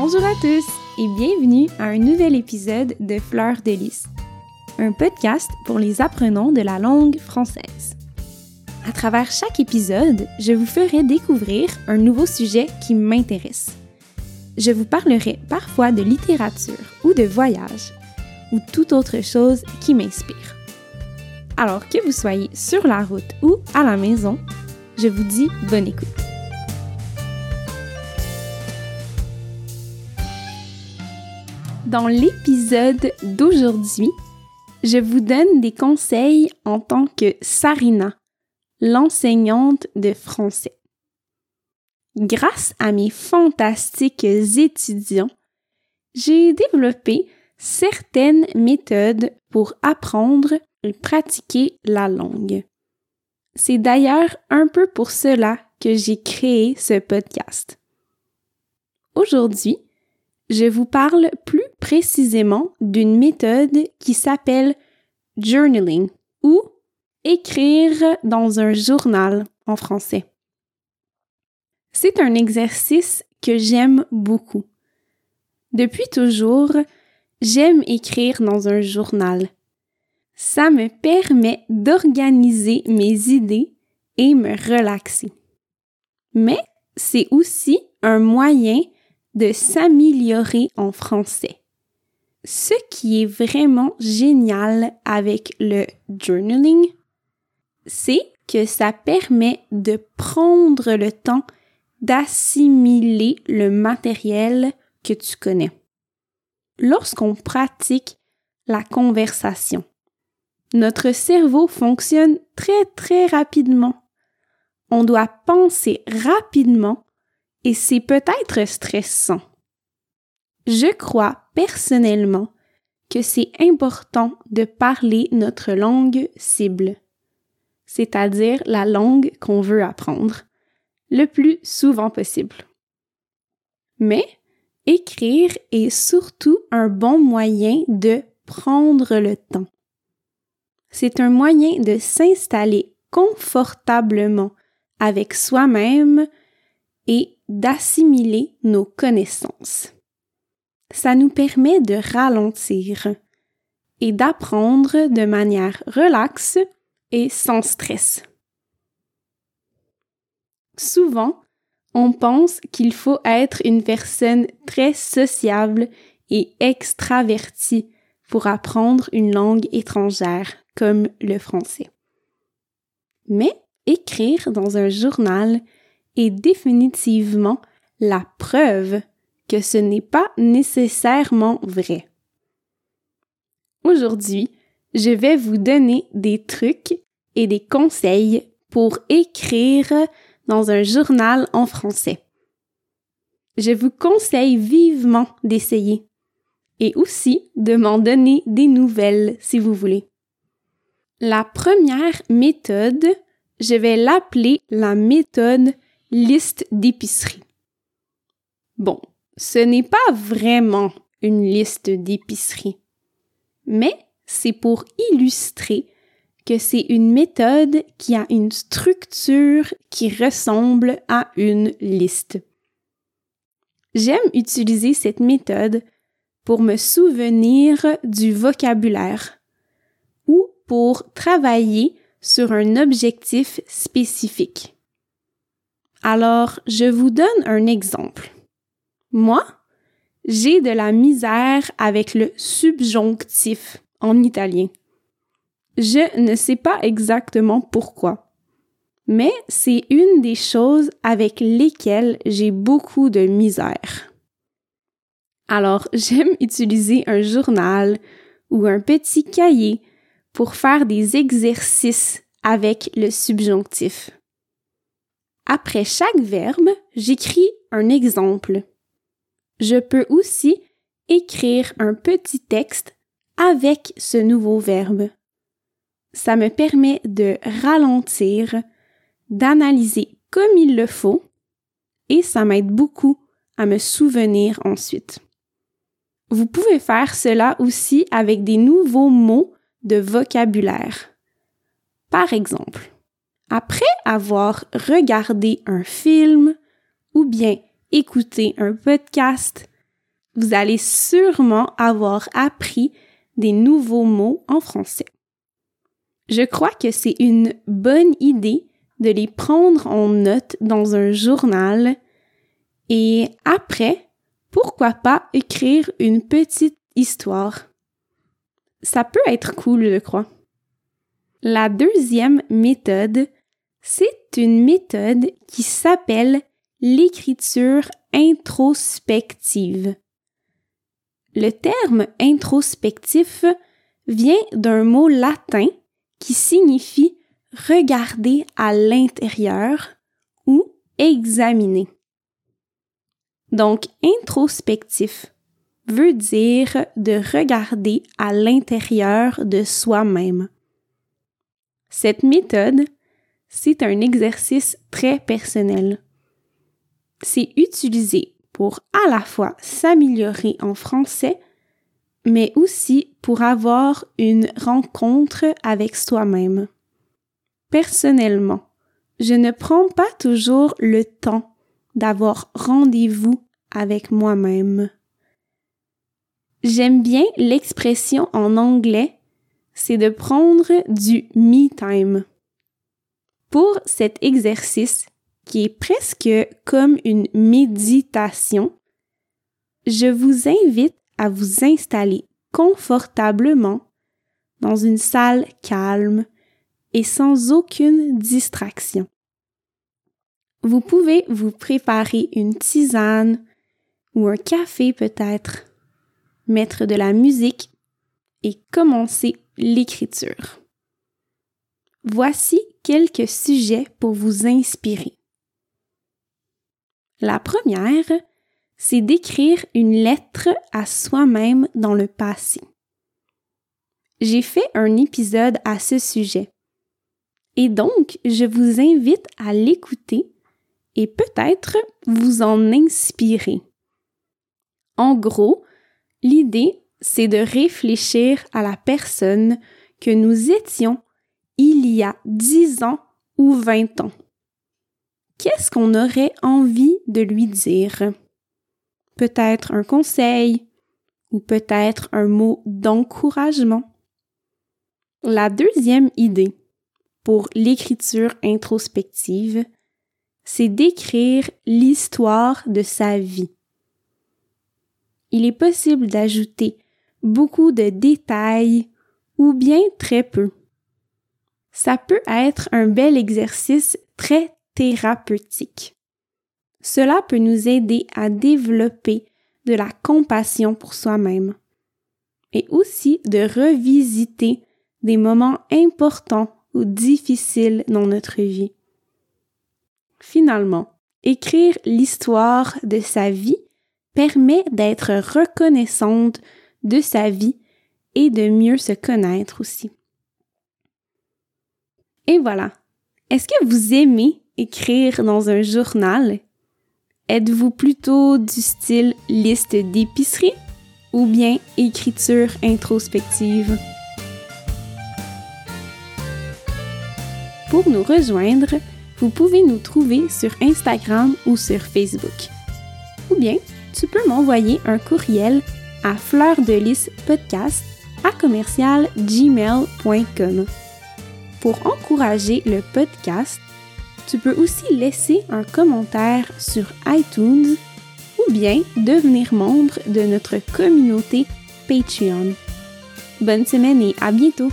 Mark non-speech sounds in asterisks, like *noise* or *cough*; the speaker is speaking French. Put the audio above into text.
Bonjour à tous et bienvenue à un nouvel épisode de Fleurs de Lys, un podcast pour les apprenants de la langue française. À travers chaque épisode, je vous ferai découvrir un nouveau sujet qui m'intéresse. Je vous parlerai parfois de littérature ou de voyage ou toute autre chose qui m'inspire. Alors que vous soyez sur la route ou à la maison, je vous dis bonne écoute. Dans l'épisode d'aujourd'hui, je vous donne des conseils en tant que Sarina, l'enseignante de français. Grâce à mes fantastiques étudiants, j'ai développé certaines méthodes pour apprendre et pratiquer la langue. C'est d'ailleurs un peu pour cela que j'ai créé ce podcast. Aujourd'hui, je vous parle plus précisément d'une méthode qui s'appelle journaling ou écrire dans un journal en français. C'est un exercice que j'aime beaucoup. Depuis toujours, j'aime écrire dans un journal. Ça me permet d'organiser mes idées et me relaxer. Mais c'est aussi un moyen de s'améliorer en français. Ce qui est vraiment génial avec le journaling, c'est que ça permet de prendre le temps d'assimiler le matériel que tu connais. Lorsqu'on pratique la conversation, notre cerveau fonctionne très très rapidement. On doit penser rapidement et c'est peut-être stressant. Je crois personnellement que c'est important de parler notre langue cible, c'est-à-dire la langue qu'on veut apprendre, le plus souvent possible. Mais écrire est surtout un bon moyen de prendre le temps. C'est un moyen de s'installer confortablement avec soi-même et d'assimiler nos connaissances. Ça nous permet de ralentir et d'apprendre de manière relaxe et sans stress. Souvent, on pense qu'il faut être une personne très sociable et extravertie pour apprendre une langue étrangère comme le français. Mais écrire dans un journal est définitivement la preuve que ce n'est pas nécessairement vrai. Aujourd'hui, je vais vous donner des trucs et des conseils pour écrire dans un journal en français. Je vous conseille vivement d'essayer et aussi de m'en donner des nouvelles si vous voulez. La première méthode, je vais l'appeler la méthode liste d'épicerie. Bon, ce n'est pas vraiment une liste d'épicerie, mais c'est pour illustrer que c'est une méthode qui a une structure qui ressemble à une liste. J'aime utiliser cette méthode pour me souvenir du vocabulaire ou pour travailler sur un objectif spécifique. Alors, je vous donne un exemple. Moi, j'ai de la misère avec le subjonctif en italien. Je ne sais pas exactement pourquoi, mais c'est une des choses avec lesquelles j'ai beaucoup de misère. Alors, *laughs* j'aime utiliser un journal ou un petit cahier pour faire des exercices avec le subjonctif. Après chaque verbe, j'écris un exemple. Je peux aussi écrire un petit texte avec ce nouveau verbe. Ça me permet de ralentir, d'analyser comme il le faut et ça m'aide beaucoup à me souvenir ensuite. Vous pouvez faire cela aussi avec des nouveaux mots de vocabulaire. Par exemple, après avoir regardé un film ou bien écouté un podcast, vous allez sûrement avoir appris des nouveaux mots en français. Je crois que c'est une bonne idée de les prendre en note dans un journal et après, pourquoi pas écrire une petite histoire. Ça peut être cool, je crois. La deuxième méthode, c'est une méthode qui s'appelle l'écriture introspective. Le terme introspectif vient d'un mot latin qui signifie regarder à l'intérieur ou examiner. Donc, introspectif veut dire de regarder à l'intérieur de soi-même. Cette méthode, c'est un exercice très personnel. C'est utilisé pour à la fois s'améliorer en français, mais aussi pour avoir une rencontre avec soi-même. Personnellement, je ne prends pas toujours le temps d'avoir rendez-vous avec moi-même. J'aime bien l'expression en anglais, c'est de prendre du me time. Pour cet exercice, qui est presque comme une méditation, je vous invite à vous installer confortablement dans une salle calme et sans aucune distraction. Vous pouvez vous préparer une tisane ou un café peut-être, mettre de la musique et commencer l'écriture. Voici quelques sujets pour vous inspirer. La première, c'est d'écrire une lettre à soi-même dans le passé. J'ai fait un épisode à ce sujet. Et donc, je vous invite à l'écouter et peut-être vous en inspirer. En gros, l'idée, c'est de réfléchir à la personne que nous étions il y a dix ans ou vingt ans. Qu'est-ce qu'on aurait envie de lui dire? Peut-être un conseil ou peut-être un mot d'encouragement. La deuxième idée pour l'écriture introspective, c'est d'écrire l'histoire de sa vie. Il est possible d'ajouter beaucoup de détails ou bien très peu. Ça peut être un bel exercice très thérapeutique. Cela peut nous aider à développer de la compassion pour soi-même et aussi de revisiter des moments importants ou difficiles dans notre vie. Finalement, écrire l'histoire de sa vie permet d'être reconnaissante de sa vie et de mieux se connaître aussi. Et voilà. Est-ce que vous aimez écrire dans un journal? Êtes-vous plutôt du style liste d'épicerie ou bien écriture introspective? Pour nous rejoindre, vous pouvez nous trouver sur Instagram ou sur Facebook. Ou bien, tu peux m'envoyer un courriel à fleurdelispodcast à Pour encourager le podcast, tu peux aussi laisser un commentaire sur iTunes ou bien devenir membre de notre communauté Patreon. Bonne semaine et à bientôt!